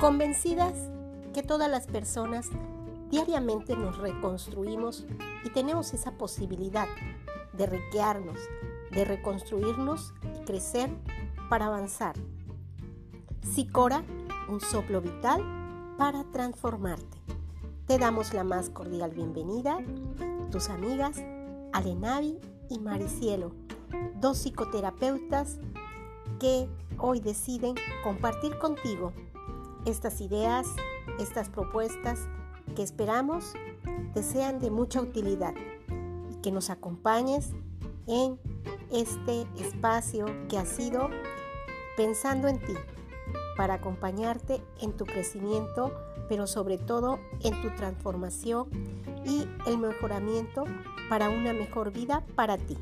convencidas que todas las personas diariamente nos reconstruimos y tenemos esa posibilidad de recrearnos, de reconstruirnos y crecer para avanzar. Sicora, un soplo vital para transformarte. Te damos la más cordial bienvenida, tus amigas Alenavi y Maricielo, dos psicoterapeutas que hoy deciden compartir contigo estas ideas, estas propuestas que esperamos te sean de mucha utilidad y que nos acompañes en este espacio que ha sido pensando en ti para acompañarte en tu crecimiento, pero sobre todo en tu transformación y el mejoramiento para una mejor vida para ti.